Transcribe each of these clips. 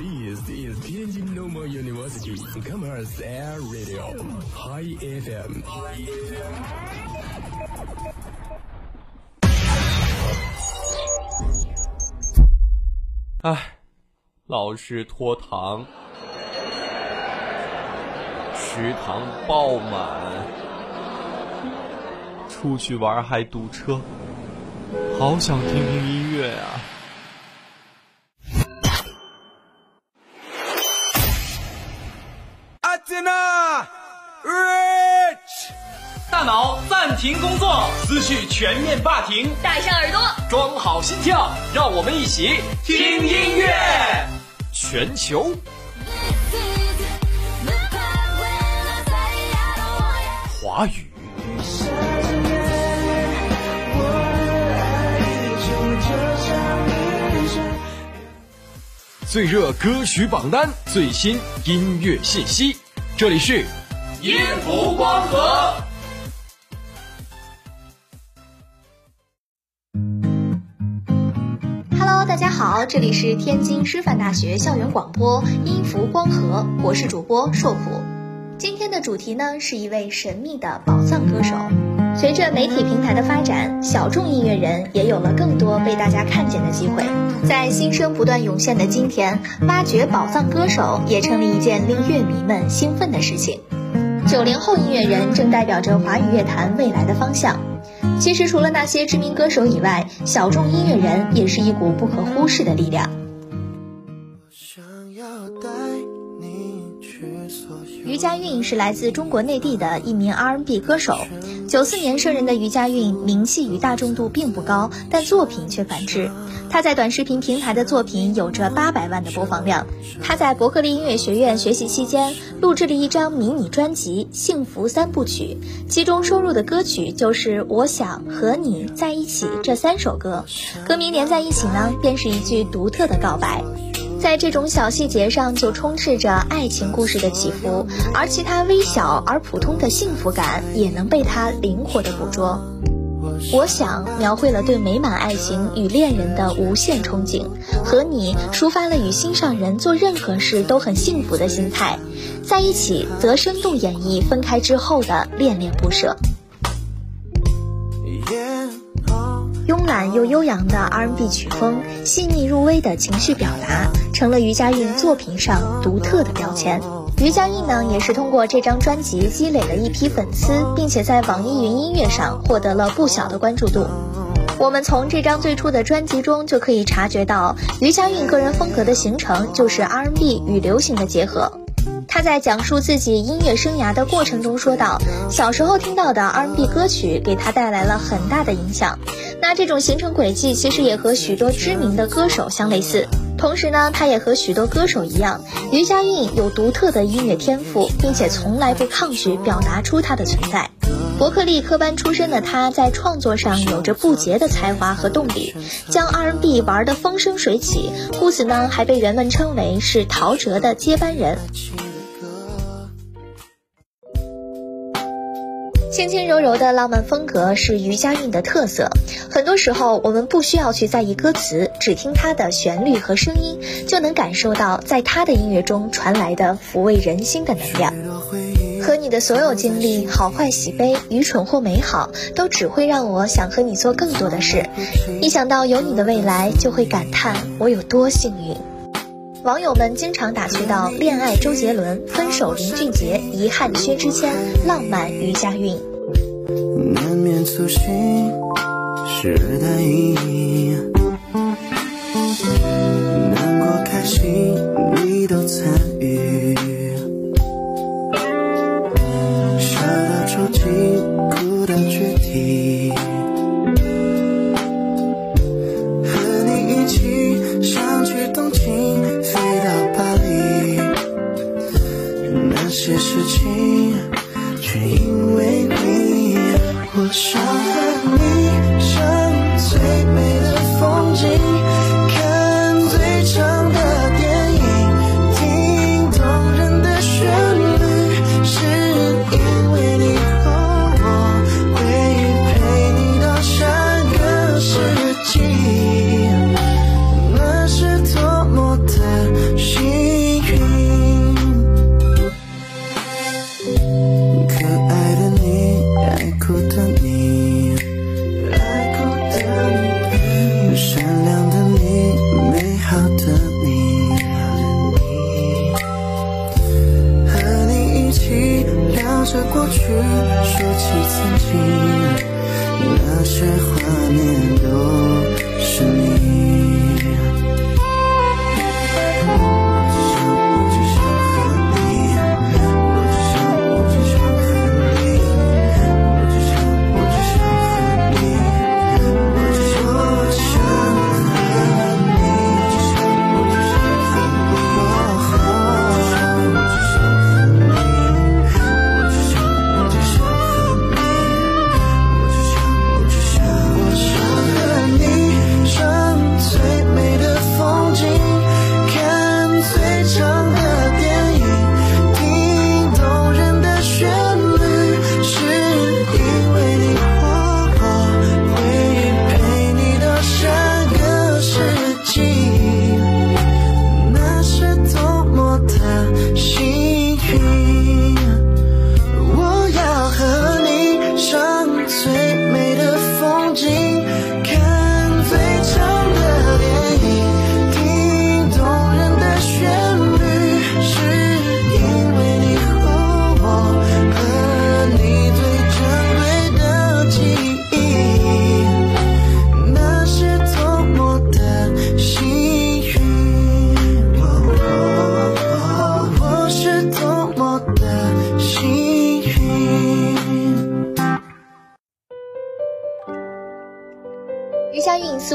This is Tianjin Normal University Commerce Air Radio High FM。哎，老是拖堂，食堂爆满，出去玩还堵车，好想听听音乐啊！停工作，思绪全面霸停，戴上耳朵，装好心跳，让我们一起听音乐。全球。华语。最热歌曲榜单，最新音乐信息，这里是音符光合。好，这里是天津师范大学校园广播音符光合，我是主播硕普。今天的主题呢是一位神秘的宝藏歌手。随着媒体平台的发展，小众音乐人也有了更多被大家看见的机会。在新生不断涌现的今天，挖掘宝藏歌手也成了一件令乐迷们兴奋的事情。九零后音乐人正代表着华语乐坛未来的方向。其实，除了那些知名歌手以外，小众音乐人也是一股不可忽视的力量。于佳韵是来自中国内地的一名 R&B 歌手。九四年生人的于佳韵，名气与大众度并不高，但作品却反之。她在短视频平台的作品有着八百万的播放量。她在伯克利音乐学院学习期间，录制了一张迷你专辑《幸福三部曲》，其中收录的歌曲就是《我想和你在一起》这三首歌。歌名连在一起呢，便是一句独特的告白。在这种小细节上，就充斥着爱情故事的起伏，而其他微小而普通的幸福感，也能被他灵活的捕捉。我想描绘了对美满爱情与恋人的无限憧憬，和你抒发了与心上人做任何事都很幸福的心态，在一起则生动演绎分开之后的恋恋不舍。慵懒又悠扬的 R&B 曲风，细腻入微的情绪表达，成了于佳韵作品上独特的标签。于佳韵呢，也是通过这张专辑积累了一批粉丝，并且在网易云音乐上获得了不小的关注度。我们从这张最初的专辑中就可以察觉到，于佳韵个人风格的形成就是 R&B 与流行的结合。他在讲述自己音乐生涯的过程中说道，小时候听到的 R&B 歌曲给他带来了很大的影响。那这种形成轨迹其实也和许多知名的歌手相类似。同时呢，他也和许多歌手一样，于佳韵有独特的音乐天赋，并且从来不抗拒表达出他的存在。伯克利科班出身的他，在创作上有着不竭的才华和动力，将 R&B 玩得风生水起，故此呢，还被人们称为是陶喆的接班人。轻轻柔柔的浪漫风格是余佳韵的特色。很多时候，我们不需要去在意歌词，只听它的旋律和声音，就能感受到在它的音乐中传来的抚慰人心的能量。和你的所有经历，好坏喜悲，愚蠢或美好，都只会让我想和你做更多的事。一想到有你的未来，就会感叹我有多幸运。网友们经常打趣到：“恋爱周杰伦，分手林俊杰，遗憾薛之谦，浪漫余佳韵。”难免粗心，时代意，难过开心你都参因为你。我想和你赏最美的风景，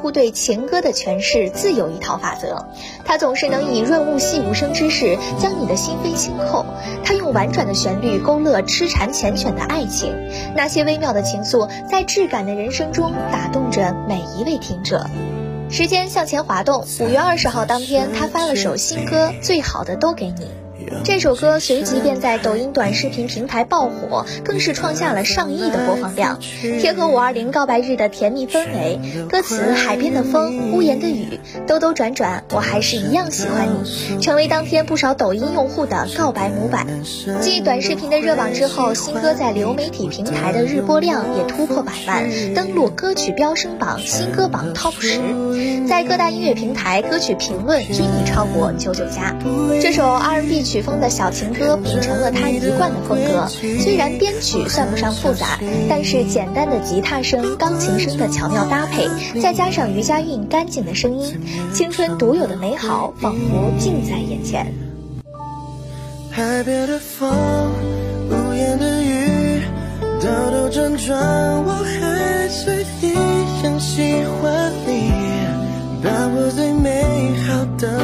乎对情歌的诠释自有一套法则，他总是能以润物细无声之势将你的心扉轻扣。他用婉转的旋律勾勒痴缠缱绻的爱情，那些微妙的情愫在质感的人生中打动着每一位听者。时间向前滑动，五月二十号当天，他发了首新歌《最好的都给你》。这首歌随即便在抖音短视频平台爆火，更是创下了上亿的播放量。贴合五二零告白日的甜蜜氛围，歌词海边的风，屋檐的雨，兜兜转转，我还是一样喜欢你，成为当天不少抖音用户的告白模板。继短视频的热榜之后，新歌在流媒体平台的日播量也突破百万，登陆歌曲飙升榜新歌榜 TOP 十，在各大音乐平台歌曲评论均已超过九九加。这首 R&B 曲风的小情歌秉承了他一贯的风格，虽然编曲算不上复杂，但是简单的吉他声、钢琴声的巧妙搭配，再加上余佳韵干净的声音，青春独有的美好仿佛近在眼前。海边的风，屋檐的雨，兜兜转转，我还是一样喜欢你，把我最美好的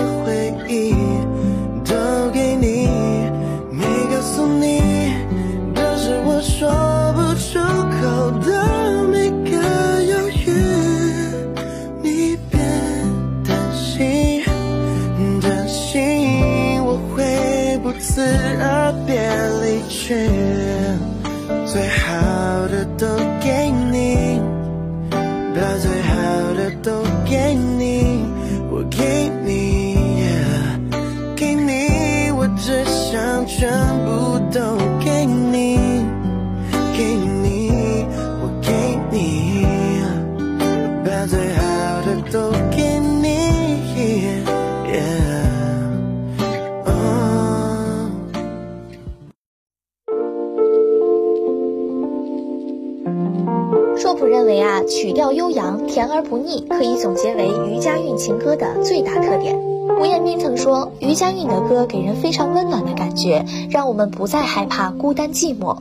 全部都给你，给你，我给你。把最好的都给你。Yeah, oh. 硕普认为啊，曲调悠扬、甜而不腻，可以总结为余佳情歌的最大特点。胡彦斌曾说，余佳韵的歌给人非常温暖的感觉，让我们不再害怕孤单寂寞。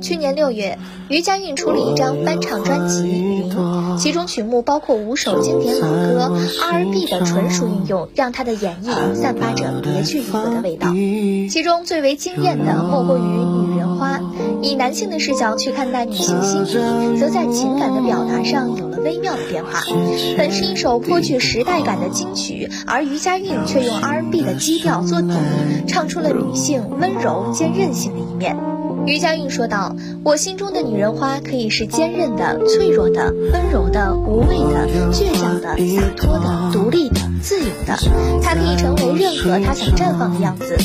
去年六月，于佳韵出了一张翻唱专辑《云》，其中曲目包括五首经典老歌，R&B 的纯熟运用，让她的演绎散发着别具一格的味道。其中最为惊艳的莫过于《女人花》，以男性的视角去看待女性心理，则在情感的表达上有了微妙的变化。本是一首颇具时代感的金曲，而于佳韵却用 R&B 的基调做底，唱出了女性温柔兼韧性的一面。余佳韵说道：“我心中的女人花可以是坚韧的、脆弱的、温柔的、无畏的、倔强的、洒脱的、独立的、自由的。她可以成为任何她想绽放的样子，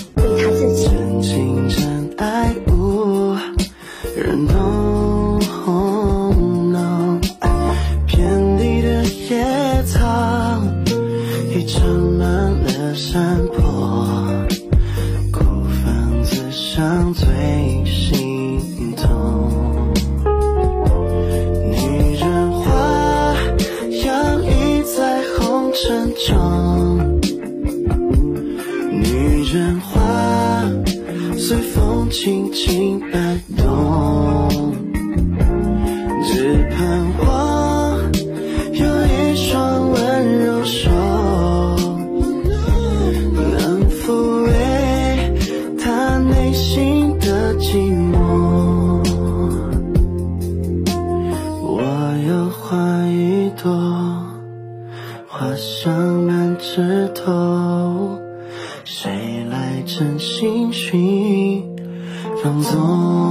沉重女人花随风轻轻摆动只盼望有一双温柔手能抚慰她内心的寂寞。我有花一朵花香满枝头。谁来真心寻放纵？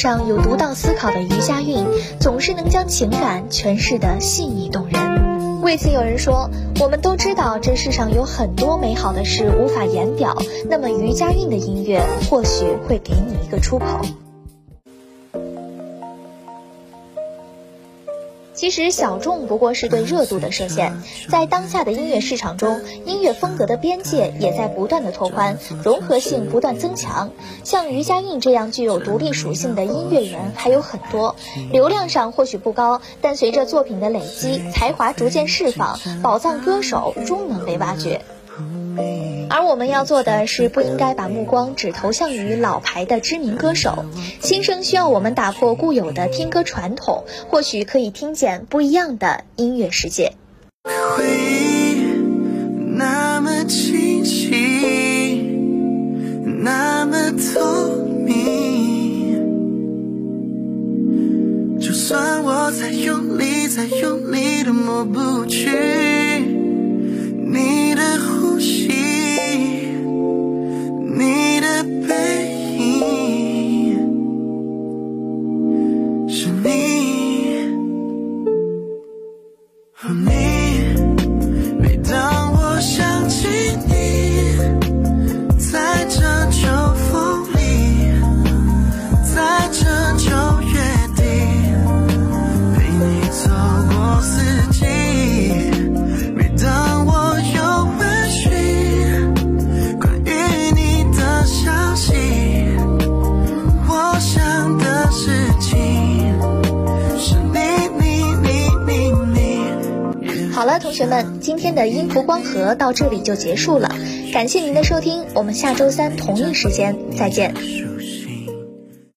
上有独到思考的余佳韵，总是能将情感诠释得细腻动人。为此，有人说，我们都知道这世上有很多美好的事无法言表，那么余佳韵的音乐或许会给你一个出口。其实小众不过是对热度的设限，在当下的音乐市场中，音乐风格的边界也在不断的拓宽，融合性不断增强。像于佳韵这样具有独立属性的音乐人还有很多，流量上或许不高，但随着作品的累积，才华逐渐释放，宝藏歌手终能被挖掘。而我们要做的是，不应该把目光只投向于老牌的知名歌手，新生需要我们打破固有的听歌传统，或许可以听见不一样的音乐世界。回忆那么清晰，那么透明，就算我再用力，再用力都抹不去同学们，今天的音符光合到这里就结束了，感谢您的收听，我们下周三同一时间再见。